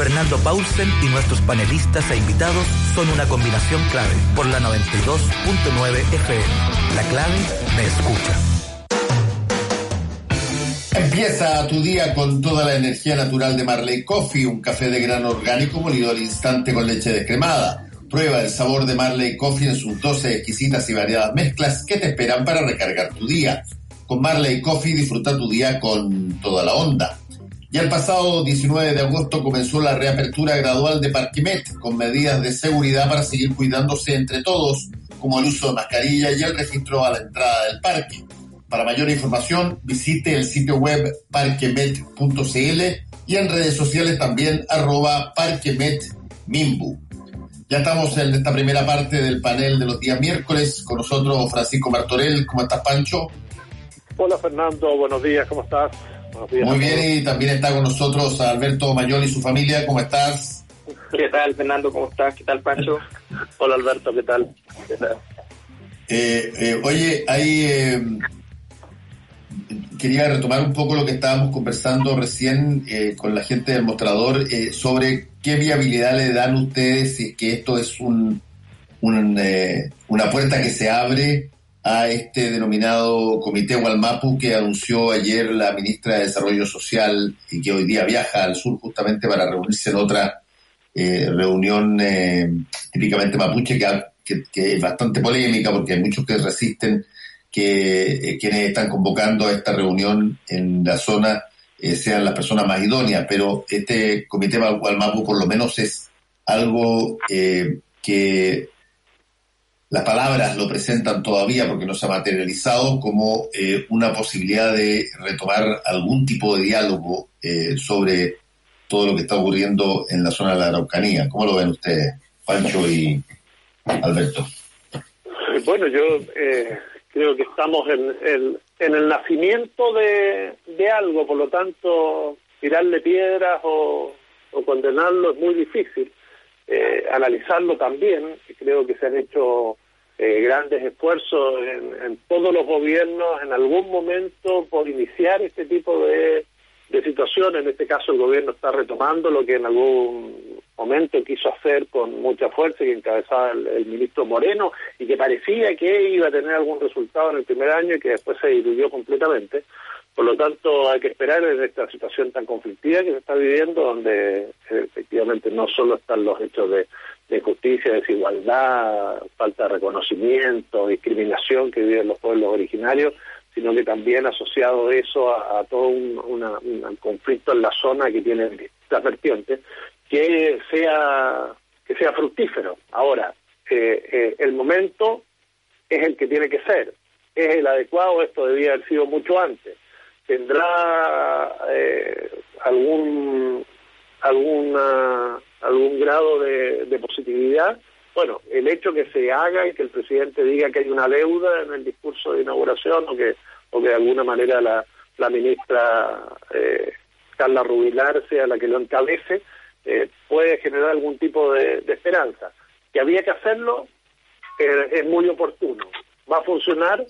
Fernando Paulsen y nuestros panelistas e invitados son una combinación clave por la 92.9 FM. La clave me escucha. Empieza tu día con toda la energía natural de Marley Coffee, un café de grano orgánico molido al instante con leche descremada. Prueba el sabor de Marley Coffee en sus 12 exquisitas y variadas mezclas que te esperan para recargar tu día. Con Marley Coffee disfruta tu día con toda la onda. Ya el pasado 19 de agosto comenzó la reapertura gradual de Parquimet con medidas de seguridad para seguir cuidándose entre todos, como el uso de mascarilla y el registro a la entrada del parque. Para mayor información, visite el sitio web parquemet.cl y en redes sociales también arroba parquemetmimbu. Ya estamos en esta primera parte del panel de los días miércoles. Con nosotros Francisco Martorell. ¿Cómo estás, Pancho? Hola, Fernando. Buenos días. ¿Cómo estás? Muy bien, y también está con nosotros Alberto Mayol y su familia. ¿Cómo estás? ¿Qué tal, Fernando? ¿Cómo estás? ¿Qué tal, Pancho? Hola, Alberto. ¿Qué tal? ¿Qué tal? Eh, eh, oye, ahí eh, quería retomar un poco lo que estábamos conversando recién con la gente del mostrador sobre qué viabilidad le dan ustedes si es que esto es un, una puerta que se abre a este denominado Comité Gualmapu que anunció ayer la ministra de Desarrollo Social y que hoy día viaja al sur justamente para reunirse en otra eh, reunión eh, típicamente mapuche que, es bastante polémica porque hay muchos que resisten que eh, quienes están convocando a esta reunión en la zona sean las personas más idóneas, pero este Comité Gualmapu por lo menos es algo que las palabras lo presentan todavía porque no se ha materializado como eh, una posibilidad de retomar algún tipo de diálogo eh, sobre todo lo que está ocurriendo en la zona de la Araucanía. ¿Cómo lo ven ustedes, Pancho y Alberto? Bueno, yo eh, creo que estamos en, en el nacimiento de, de, algo, por lo tanto, tirarle piedras o, o condenarlo es muy difícil. Eh, analizarlo también. Creo que se han hecho eh, grandes esfuerzos en, todos los gobiernos en algún momento por iniciar este tipo de, de situaciones. En este caso el gobierno está retomando lo que en algún momento quiso hacer con mucha fuerza y encabezaba el, ministro Moreno y que parecía que iba a tener algún resultado en el primer año y que después se diluyó completamente. Por lo tanto, hay que esperar en esta situación tan conflictiva que se está viviendo, donde efectivamente no solo están los hechos de, de justicia, desigualdad, falta de reconocimiento, discriminación que viven los pueblos originarios, sino que también asociado eso a, todo un, conflicto en la zona que tiene distintas vertientes, que sea que sea fructífero. Ahora, eh, eh, el momento es el que tiene que ser, es el adecuado, esto debía haber sido mucho antes. Tendrá eh, algún alguna algún grado de, Bueno, el hecho que se haga y que el presidente diga que hay una deuda en el discurso de inauguración o que, o que de alguna manera la, la ministra eh, Carla Rubilar sea la que lo encabece, eh, puede generar algún tipo de, esperanza. Que había que hacerlo eh, es muy oportuno. ¿Va a funcionar?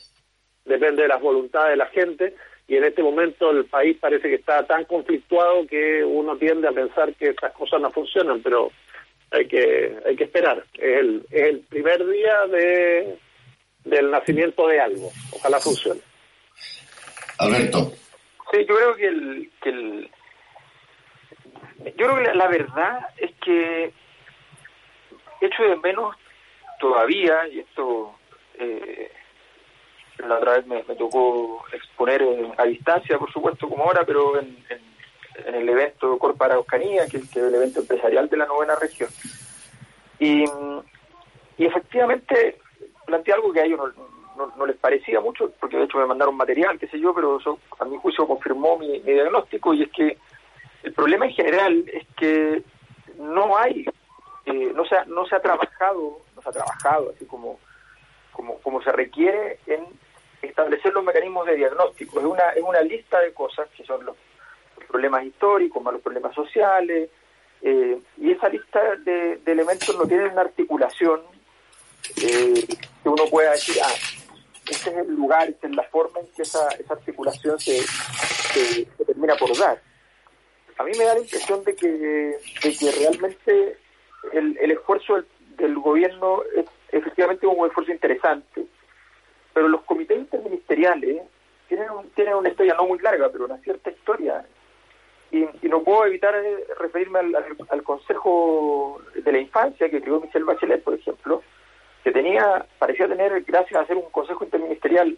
Depende de las voluntades de la gente y en este momento el país parece que está tan conflictuado que uno tiende a pensar que estas cosas no funcionan, pero hay que hay que esperar. Es el, es el primer día de del nacimiento de algo. Ojalá funcione. Alberto. Sí, yo creo que el, que el yo creo que la, verdad es que hecho de menos todavía y esto eh, la otra vez me, tocó exponer a distancia, por supuesto, como ahora, pero en, el evento Corpa Araucanía, que, es el evento empresarial de la novena región. Y, efectivamente planteé algo que a ellos no, les parecía mucho, porque de hecho me mandaron material, qué sé yo, pero eso a mi juicio confirmó mi, diagnóstico, y es que el problema en general es que no hay, eh, no, se ha, no se ha trabajado, no se ha trabajado así como, como, como se requiere en establecer los mecanismos de diagnóstico. Es una, es una lista de cosas que son los, problemas históricos, más los problemas sociales, eh, y esa lista de, elementos no tiene una articulación eh, que uno pueda decir, ah, este es el lugar, esta es la forma en que esa, esa articulación se, se, termina por dar. a mí me da la impresión de que, de que realmente el, esfuerzo del, del gobierno es efectivamente un esfuerzo interesante, pero los comités interministeriales tienen, tienen una historia no muy larga, pero una cierta historia. Y, no puedo evitar eh, referirme al, Consejo de la Infancia que creó Michelle Bachelet, por ejemplo, que tenía, parecía tener, gracias a ser un Consejo Interministerial,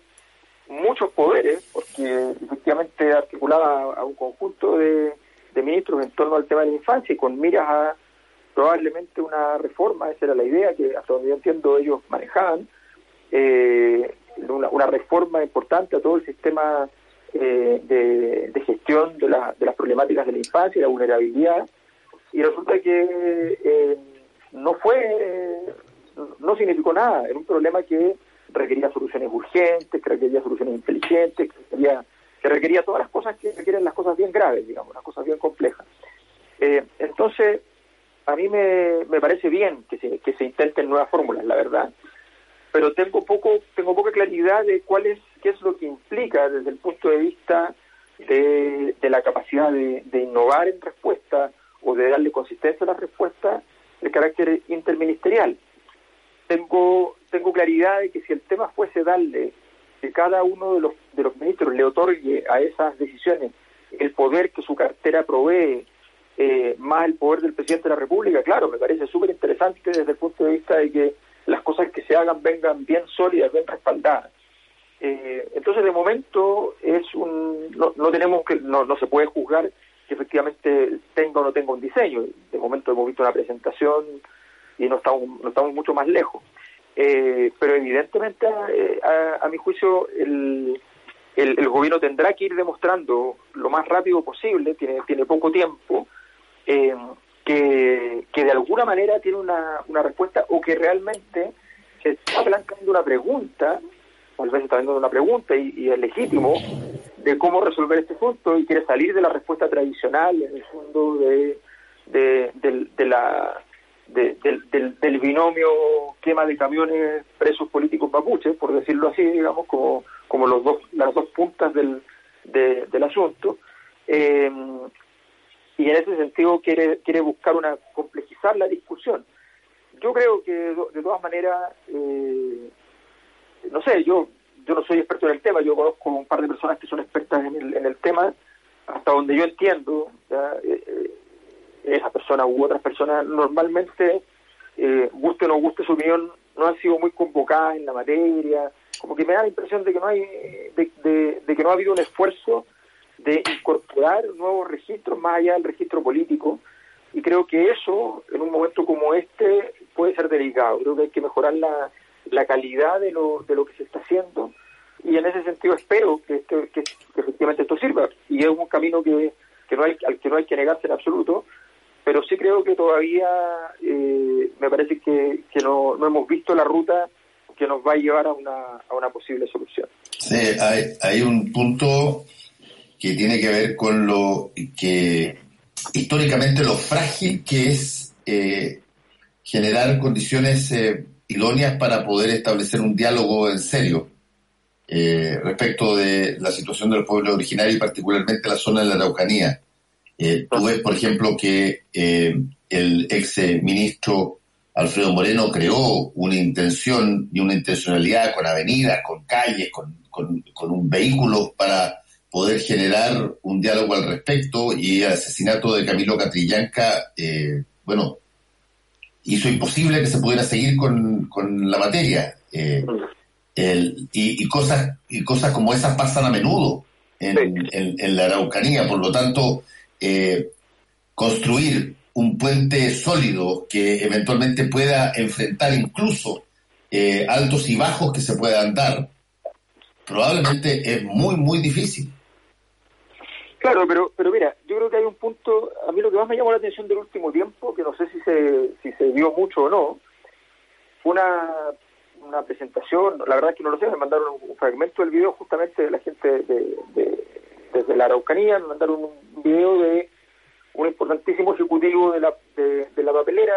muchos poderes, porque efectivamente articulaba a un conjunto de, de ministros en torno al tema de la infancia y con miras a probablemente una reforma, esa era la idea que hasta donde yo entiendo ellos manejaban, eh, una, reforma importante a todo el sistema eh, de, gestión de, de, las problemáticas de la infancia y la vulnerabilidad, y resulta que eh, no fue, no significó nada, era un problema que requería soluciones urgentes, que requería soluciones inteligentes, que requería, que requería todas las cosas que requieren las cosas bien graves, digamos, las cosas bien complejas. entonces, a mí me, me parece bien que se, que se intenten nuevas fórmulas, la verdad, pero tengo poco tengo poca claridad de cuál es qué es lo que implica desde el punto de vista de, la capacidad de, de, innovar en respuesta o de darle consistencia a la respuesta de carácter interministerial. Tengo tengo claridad de que si el tema fuese darle que cada uno de los de los ministros le otorgue a esas decisiones el poder que su cartera provee eh, más el poder del presidente de la República, claro, me parece súper interesante desde el punto de vista de que las cosas que se hagan vengan bien sólidas, bien respaldadas. Eh, entonces, de momento, es un no, no tenemos que no, no se puede juzgar que efectivamente tenga o no tenga un diseño. De momento hemos visto una presentación y no estamos, no estamos mucho más lejos. Eh, pero evidentemente, a, a, mi juicio, el, el, el, gobierno tendrá que ir demostrando lo más rápido posible, tiene, tiene poco tiempo, eh, que, que, de alguna manera tiene una, una respuesta o que realmente se está planteando una pregunta, o a veces está viendo una pregunta y, es legítimo, de cómo resolver este asunto y quiere salir de la respuesta tradicional, en el fondo, de, de, la, del, del, binomio quema de camiones presos políticos mapuches, por decirlo así, digamos, como, como los dos, las dos puntas del, del asunto. Eh, y en ese sentido quiere, quiere buscar una complejizar la discusión. Yo creo que de todas maneras, eh, no sé, yo yo no soy experto en el tema, yo conozco un par de personas que son expertas en el, en el tema, hasta donde yo entiendo, eh, eh, esa persona u otras personas normalmente, guste o no guste su opinión, no han sido muy convocadas en la materia, como que me da la impresión de que no hay, de que no ha habido un esfuerzo de incorporar nuevos registros más allá del registro político. Y creo que eso en un momento como este puede ser delicado. Creo que hay que mejorar la, la calidad de lo, de lo que se está haciendo. Y en ese sentido espero que, este, que, efectivamente esto sirva. Y es un camino que, que no hay, al que no hay que negarse en absoluto. Pero sí creo que todavía eh, me parece que, que no, no hemos visto la ruta que nos va a llevar a una, a una posible solución. Sí, hay, hay un punto que tiene que ver con lo que históricamente lo frágil que es eh, generar condiciones eh, idóneas para poder establecer un diálogo en serio eh, respecto de la situación de los pueblos originarios y particularmente la zona de la Araucanía. tú ves, por ejemplo, que el ex ministro Alfredo Moreno creó una intención y una intencionalidad con avenidas, con calles, con, con un vehículo para poder generar un diálogo al respecto y el asesinato de Camilo Catrillanca, eh, bueno, hizo imposible que se pudiera seguir con, con la materia. Eh, y, cosas, y cosas como esas pasan a menudo en, en, la Araucanía, por lo tanto, eh, construir un puente sólido que eventualmente pueda enfrentar incluso altos y bajos que se puedan dar, probablemente es muy, muy difícil. Claro, pero, pero mira, yo creo que hay un punto, a mí lo que más me llamó la atención del último tiempo, que no sé si se, si se vio mucho o no, fue una, una presentación, la verdad es que no lo sé, me mandaron un, fragmento del video justamente de la gente de, desde la Araucanía, me mandaron un video de un importantísimo ejecutivo de la, de, la papelera,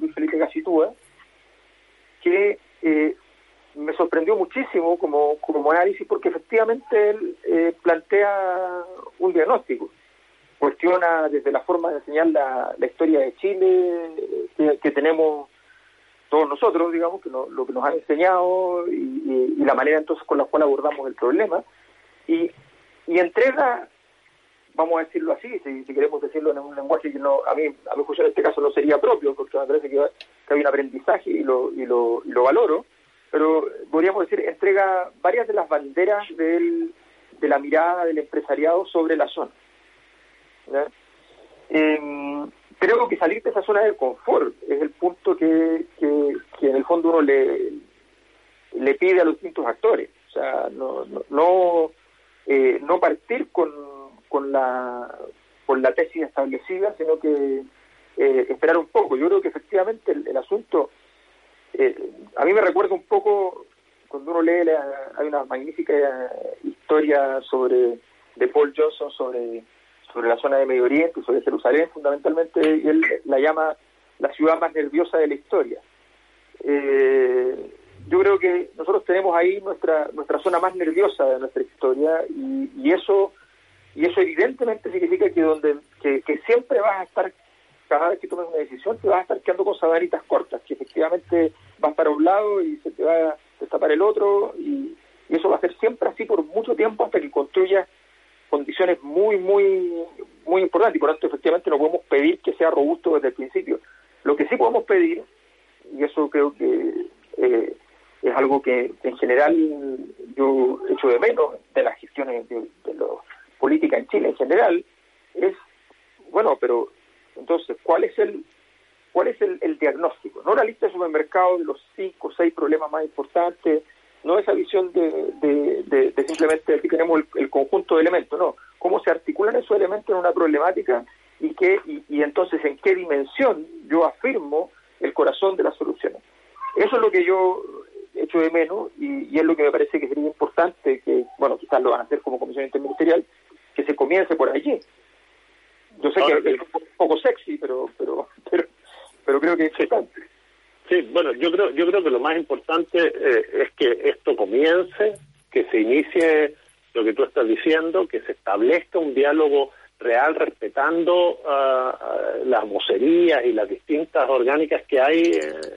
Luis Felipe Gacitúa, que eh, me sorprendió muchísimo como, como análisis porque efectivamente él eh, plantea un diagnóstico. cuestiona desde la forma de enseñar la, historia de Chile que, tenemos todos nosotros, digamos, que lo que nos han enseñado y, la manera entonces con la cual abordamos el problema. Y, y entrega, vamos a decirlo así, si, queremos decirlo en un lenguaje que no, a mí, a mi en este caso no sería propio, porque me parece que, hay un aprendizaje y lo, y lo, y lo valoro, pero podríamos decir, entrega varias de las banderas del, de la mirada del empresariado sobre la zona. Em, creo que salir de esa zona de confort es el punto que, que, en el fondo uno le, pide a los distintos actores. O sea, no, no, eh, no, partir con, con, la, con la tesis establecida, sino que eh, esperar un poco. Yo creo que efectivamente el, asunto, eh, a mí me recuerda un poco cuando uno lee, hay una magnífica historia sobre de Paul Johnson sobre sobre la zona de Medio Oriente, sobre Jerusalén fundamentalmente, y él la llama la ciudad más nerviosa de la historia. Eh, yo creo que nosotros tenemos ahí nuestra nuestra zona más nerviosa de nuestra historia y, y eso y eso evidentemente significa que donde que, que, siempre vas a estar cada vez que tomes una decisión te vas a estar quedando con sabanitas cortas que efectivamente vas para un lado y se te va a destapar el otro y, eso va a ser siempre así por mucho tiempo hasta que construyas condiciones muy, muy, muy importantes y por tanto efectivamente no podemos pedir que sea robusto desde el principio. Lo que sí podemos pedir, y eso creo que eh, es algo que en general yo echo de menos de las gestiones de, de la política en Chile en general, es, bueno, pero entonces, ¿cuál es el cuál es el, el diagnóstico? No la lista de supermercados de los cinco o seis problemas más importantes, no esa visión de, de, de, simplemente aquí tenemos el, conjunto de elementos, no, cómo se articulan esos elementos en una problemática y, qué, y, entonces en qué dimensión yo afirmo el corazón de las soluciones. Eso es lo que yo echo de menos y, es lo que me parece que sería importante, que, bueno, quizás lo van a hacer como comisión interministerial, que se comience por allí. Yo sé que un poco sexy, pero, pero, pero, pero creo que es importante. Sí, bueno, yo creo, yo creo que lo más importante eh, es que esto comience, que se inicie lo que tú estás diciendo, que se establezca un diálogo real respetando uh, las vocerías y las distintas orgánicas que hay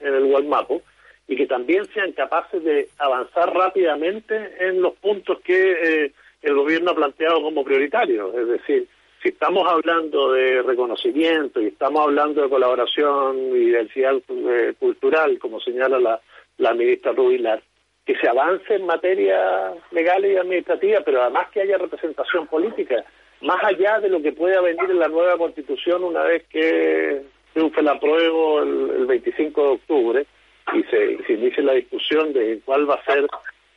en el Walmapo y que también sean capaces de avanzar rápidamente en los puntos que eh, el gobierno ha planteado como prioritarios, es decir, si estamos hablando de reconocimiento y estamos hablando de colaboración y diversidad eh, cultural, como señala la, la ministra Rubilar, que se avance en materia legal y administrativa, pero además que haya representación política, más allá de lo que pueda venir en la nueva constitución una vez que triunfe el apruebo el, 25 de octubre y se, se inicie la discusión de cuál va a ser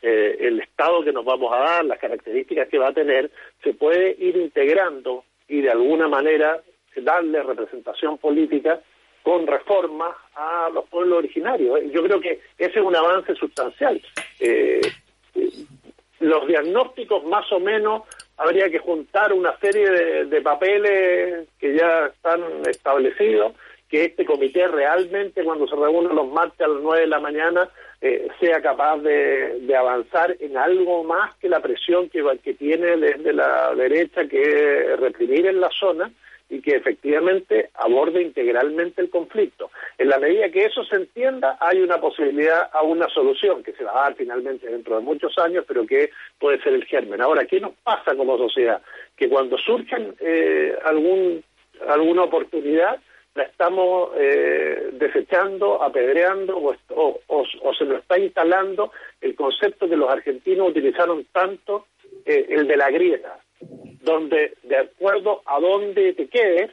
eh, el estado que nos vamos a dar, las características que va a tener, se puede ir integrando y de alguna manera darle representación política con reformas a los pueblos originarios. Yo creo que ese es un avance sustancial. Eh, los diagnósticos más o menos habría que juntar una serie de, papeles que ya están establecidos, que este comité realmente cuando se reúne los martes a las nueve de la mañana eh, sea capaz de, de, avanzar en algo más que la presión que, que tiene desde la derecha, que reprimir en la zona y que efectivamente aborde integralmente el conflicto. En la medida que eso se entienda, hay una posibilidad a una solución que se va a dar finalmente dentro de muchos años, pero que puede ser el germen. Ahora, ¿qué nos pasa como sociedad? Que cuando surgen eh, algún, alguna oportunidad, la estamos eh, desechando, apedreando o, se nos está instalando el concepto que los argentinos utilizaron tanto, eh, el de la grieta, donde de acuerdo a dónde te quedes,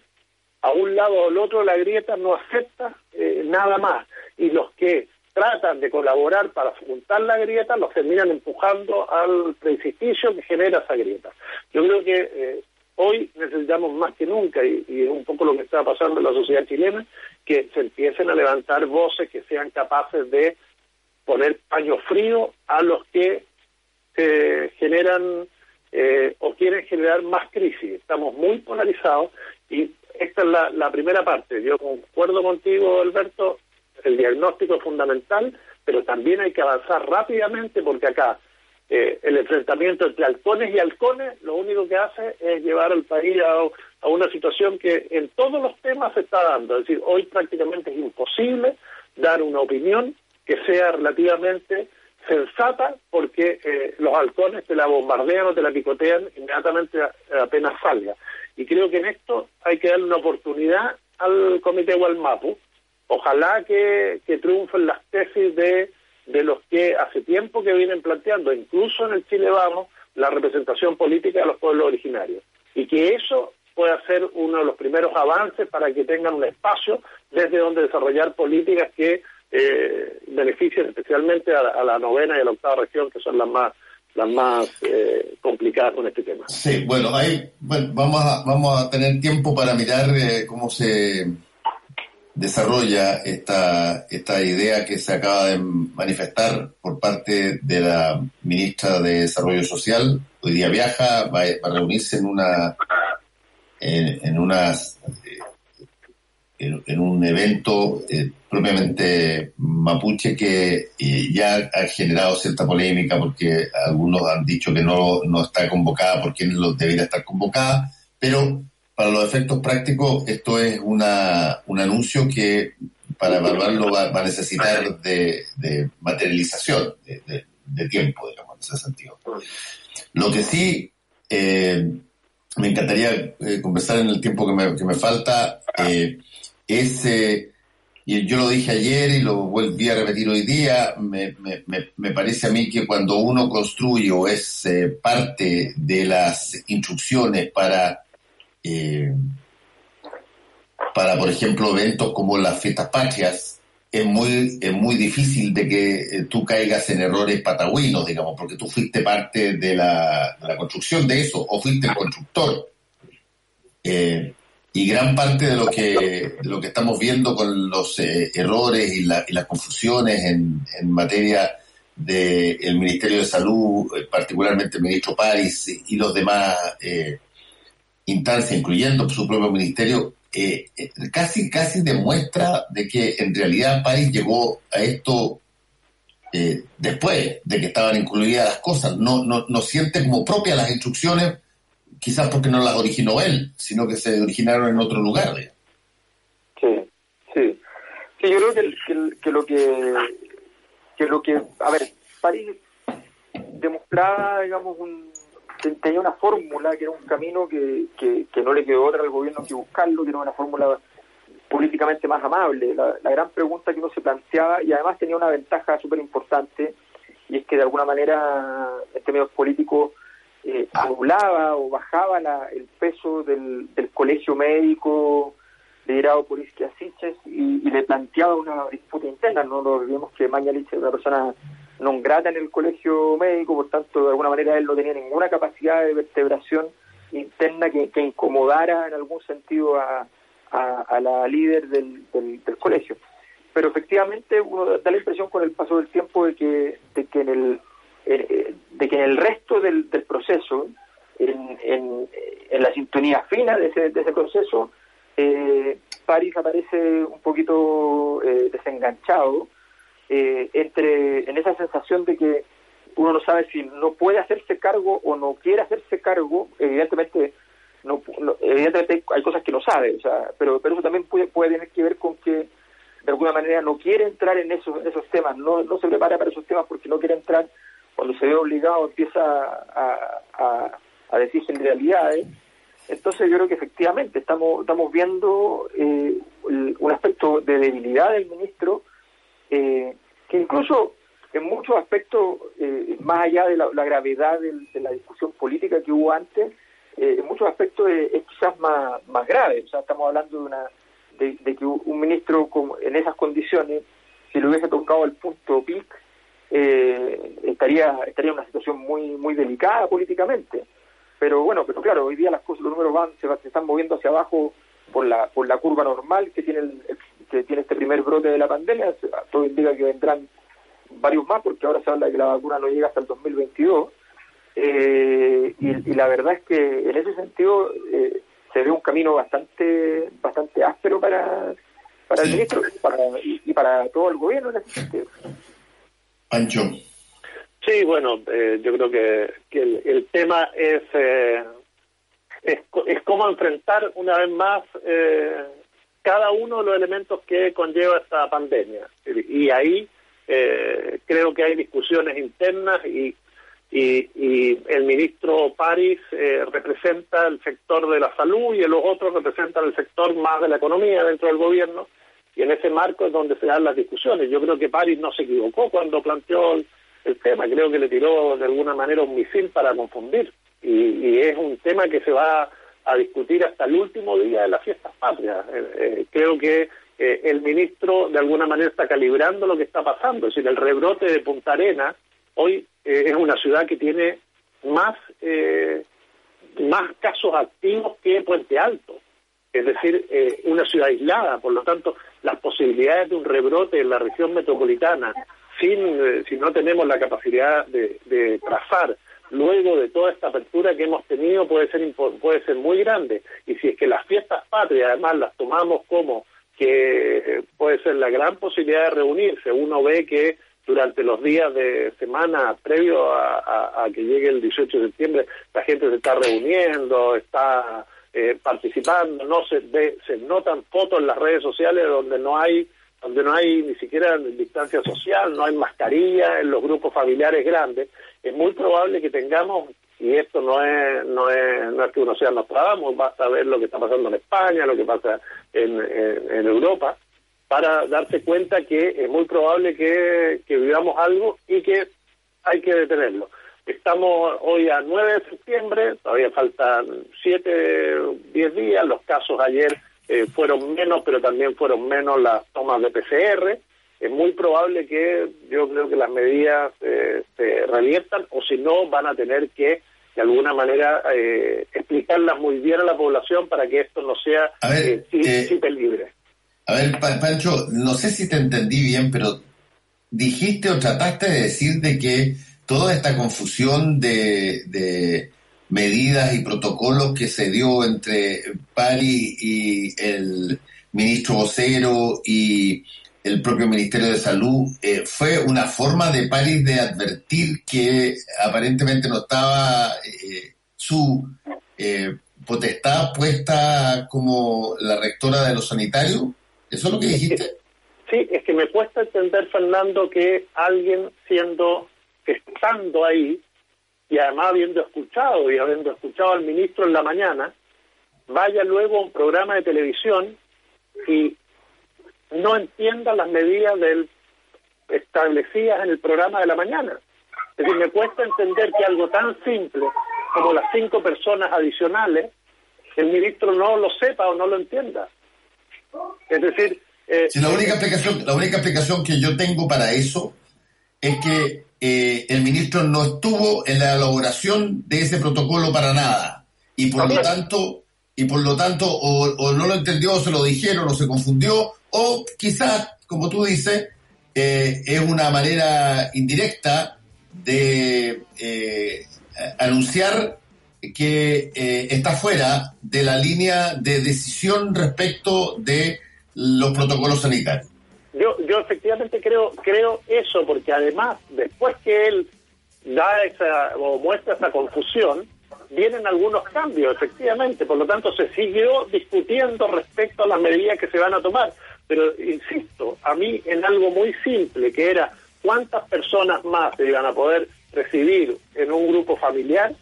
a un lado o al otro la grieta no acepta eh, nada más y los que tratan de colaborar para juntar la grieta los terminan empujando al precipicio que genera esa grieta. Yo creo que Hoy necesitamos más que nunca, y, es un poco lo que está pasando en la sociedad chilena, que se empiecen a levantar voces que sean capaces de poner paño frío a los que generan eh, o quieren generar más crisis. Estamos muy polarizados y esta es la, la primera parte. Yo concuerdo contigo, Alberto, el diagnóstico es fundamental, pero también hay que avanzar rápidamente porque acá eh, el enfrentamiento entre halcones y halcones lo único que hace es llevar al país a, una situación que en todos los temas se está dando. Es decir, hoy prácticamente es imposible dar una opinión que sea relativamente sensata porque eh, los halcones te la bombardean o te la picotean inmediatamente apenas salga. Y creo que en esto hay que darle una oportunidad al Comité Gualmapu. Ojalá que, que triunfen las tesis de de los que hace tiempo que vienen planteando, incluso en el Chile Vamos, la representación política de los pueblos originarios. Y que eso pueda ser uno de los primeros avances para que tengan un espacio desde donde desarrollar políticas que eh, beneficien especialmente a, la novena y a la octava región, que son las más las más eh, complicadas con este tema. Sí, bueno, ahí vamos, a, vamos a tener tiempo para mirar eh, cómo se desarrolla esta, esta idea que se acaba de manifestar por parte de la ministra de Desarrollo Social. Hoy día viaja, va, a reunirse en una en, unas en, un evento eh, propiamente mapuche que eh, ya ha generado cierta polémica porque algunos han dicho que no, no está convocada porque no debería estar convocada, pero para los efectos prácticos, esto es una, un anuncio que para evaluarlo va, a necesitar de, materialización, de, tiempo, digamos, en ese sentido. Lo que sí eh, me encantaría eh, conversar en el tiempo que me, que me falta eh, es, y yo lo dije ayer y lo volví a repetir hoy día, me, me, me parece a mí que cuando uno construye o es parte de las instrucciones para eh, para, por ejemplo, eventos como las fiestas patrias, es muy, es muy difícil de que eh, tú caigas en errores patagüinos, digamos, porque tú fuiste parte de la, construcción de eso, o fuiste el constructor. Eh, y gran parte de lo que, lo que estamos viendo con los errores y, las confusiones en, materia del Ministerio de Salud, particularmente el ministro París y los demás instancia, incluyendo su propio ministerio, eh, eh, casi, casi demuestra de que en realidad París llegó a esto eh, después de que estaban incluidas las cosas. No, no, no siente como propias las instrucciones, quizás porque no las originó él, sino que se originaron en otro lugar. Sí, sí. Sí, yo creo que, que, lo que, que lo que, a ver, París demostraba, digamos, un, tenía una fórmula que era un camino que, que, no le quedó otra al gobierno que buscarlo, que era una fórmula políticamente más amable. La, gran pregunta que uno se planteaba, y además tenía una ventaja súper importante, y es que de alguna manera, en términos políticos, eh, anulaba o bajaba el peso del, colegio médico liderado por Isquia y, y, le planteaba una disputa interna. No lo olvidemos que Mañalich es una persona non grata en el colegio médico, por tanto, de alguna manera él no tenía ninguna capacidad de vertebración interna que, incomodara en algún sentido a, la líder del, colegio. Pero efectivamente uno da la impresión con el paso del tiempo de que, de que en el eh, de que en el resto del, proceso, en, en, la sintonía fina de ese, de ese proceso, eh, París aparece un poquito eh, desenganchado eh, entre en esa sensación de que uno no sabe si no puede hacerse cargo o no quiere hacerse cargo, evidentemente no, evidentemente hay cosas que no sabe, o sea, pero pero eso también puede, puede tener que ver con que de alguna manera no quiere entrar en esos esos temas, no no se prepara para esos temas porque no quiere entrar cuando se ve obligado empieza a, a, a decir generalidades. Entonces yo creo que efectivamente estamos estamos viendo eh, un aspecto de debilidad del ministro eh, que incluso en muchos aspectos, eh, más allá de la, gravedad de, la discusión política que hubo antes, eh, en muchos aspectos es, quizás más, más grave. O sea, estamos hablando de, una, de, que un ministro en esas condiciones, si le hubiese tocado el punto PIC, eh, estaría estaría en una situación muy muy delicada políticamente. Pero bueno, pero claro, hoy día las cosas, los números van se, están moviendo hacia abajo por la por la curva normal que tiene el que tiene este primer brote de la pandemia, todo indica que vendrán varios más, porque ahora se habla de que la vacuna no llega hasta el 2022. Eh, y, la verdad es que en ese sentido eh, se ve un camino bastante bastante áspero para, para el ministro para, y, para todo el gobierno en ese sentido. Pancho. Sí, bueno, eh, yo creo que, que el, tema es, eh, es, es cómo enfrentar una vez más eh, cada uno de los elementos que conlleva esta pandemia. Y ahí eh, creo que hay discusiones internas y, y, el ministro París eh, representa el sector de la salud y los otros representan el sector más de la economía dentro del gobierno y en ese marco es donde se dan las discusiones. Yo creo que París no se equivocó cuando planteó el, tema, creo que le tiró de alguna manera un misil para confundir y, es un tema que se va a discutir hasta el último día de las fiestas patrias. Eh, eh, creo que eh, el ministro de alguna manera está calibrando lo que está pasando, es decir, el rebrote de Punta Arena hoy es una ciudad que tiene más más casos activos que Puente Alto. Es decir, eh, una ciudad aislada, por lo tanto, las posibilidades de un rebrote en la región metropolitana, sin eh, si no tenemos la capacidad de, trazar luego de toda esta apertura que hemos tenido puede ser puede ser muy grande. Y si es que las fiestas patrias además las tomamos como que eh, puede ser la gran posibilidad de reunirse. Uno ve que durante los días de semana previo a, a que llegue el 18 de septiembre la gente se está reuniendo está eh, participando, no se se notan fotos en las redes sociales donde no hay donde no hay ni siquiera distancia social, no hay mascarilla en los grupos familiares grandes, es muy probable que tengamos, y esto no es, no es, no es que uno sea Nostradamus, basta ver lo que está pasando en España, lo que pasa en, en, Europa, para darse cuenta que es muy probable que, que vivamos algo y que hay que detenerlo. Estamos hoy a 9 de septiembre, todavía faltan 7, 10 días, los casos ayer eh, fueron menos, pero también fueron menos las tomas de PCR. Es muy probable que yo creo que las medidas eh, se reviertan o si no van a tener que de alguna manera eh, explicarlas muy bien a la población para que esto no sea ver, eh, libre. A ver, Pancho, no sé si te entendí bien, pero dijiste o trataste de decir de que toda esta confusión de, medidas y protocolos que se dio entre Pari y el ministro vocero y el propio Ministerio de Salud, eh, fue una forma de París de advertir que aparentemente no estaba eh, su eh, potestad puesta como la rectora de los sanitarios. ¿Eso es lo que dijiste? Sí, es que me cuesta entender, Fernando, que alguien siendo estando ahí y además habiendo escuchado y habiendo escuchado al ministro en la mañana, vaya luego a un programa de televisión y no entienda las medidas del, establecidas en el programa de la mañana. Es decir, me cuesta entender que algo tan simple como las cinco personas adicionales, el ministro no lo sepa o no lo entienda. Es decir... Eh, la, única explicación, la única explicación que yo tengo para eso es que eh, el ministro no estuvo en la elaboración de ese protocolo para nada y por lo tanto y por lo tanto o, no lo entendió o se lo dijeron o se confundió o quizás como tú dices eh, es una manera indirecta de eh, anunciar que está fuera de la línea de decisión respecto de los protocolos sanitarios. Yo, yo efectivamente creo, creo eso, porque además, después que él da esa o muestra esa confusión, vienen algunos cambios, efectivamente. Por lo tanto, se siguió discutiendo respecto a las medidas que se van a tomar. Pero, insisto, a mí en algo muy simple, que era cuántas personas más se iban a poder recibir en un grupo familiar,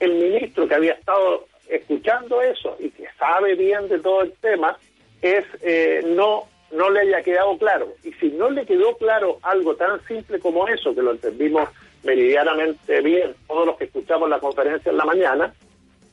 el ministro que había estado escuchando eso y que sabe bien de todo el tema, es eh, no no le haya quedado claro. Y si no le quedó claro algo tan simple como eso, que lo entendimos meridianamente bien todos los que escuchamos la conferencia en la mañana,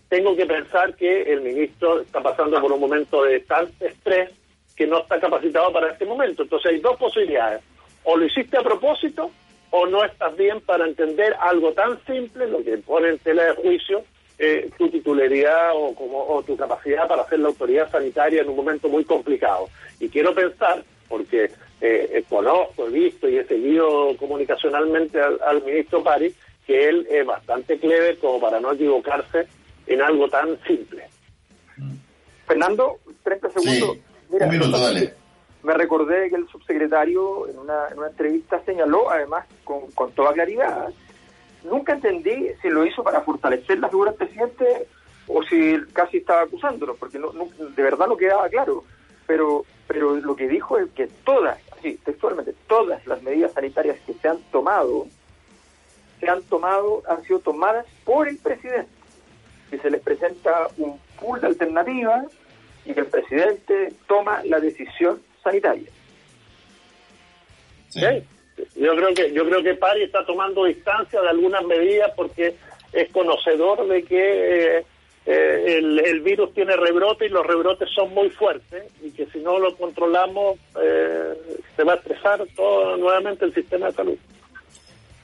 tengo que pensar que el ministro está pasando por un momento de tal estrés que no está capacitado para este momento. Entonces hay dos posibilidades. O lo hiciste a propósito o no estás bien para entender algo tan simple, lo que pone en tela de juicio eh, tu titularidad o, como, o tu capacidad para hacer la autoridad sanitaria en un momento muy complicado. Y quiero pensar, porque eh, eh, conozco, he visto y he seguido comunicacionalmente al, ministro Pari, que él es bastante clever como para no equivocarse en algo tan simple. Fernando, 30 segundos. un minuto, dale. Me recordé que el subsecretario en una, en una entrevista señaló, además con, con toda claridad, nunca entendí si lo hizo para fortalecer la figura del presidente o si casi estaba acusándolo, porque no, de verdad no quedaba claro. Pero, pero lo que dijo es que todas, así, textualmente, todas las medidas sanitarias que se han tomado, se han tomado, han sido tomadas por el presidente. Que se les presenta un pool de alternativas y que el presidente toma la decisión sanitaria. Sí. Yo creo que yo creo que Pari está tomando distancia de algunas medidas porque es conocedor de que eh, eh, el, virus tiene rebrote y los rebrotes son muy fuertes y que si no lo controlamos eh, se va a estresar todo nuevamente el sistema de salud.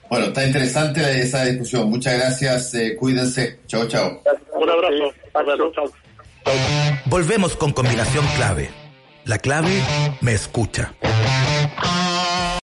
Bueno, está interesante esa discusión. Muchas gracias. cuídense. Chao, chao. Un abrazo. Chao. Volvemos con combinación clave. La clave me escucha.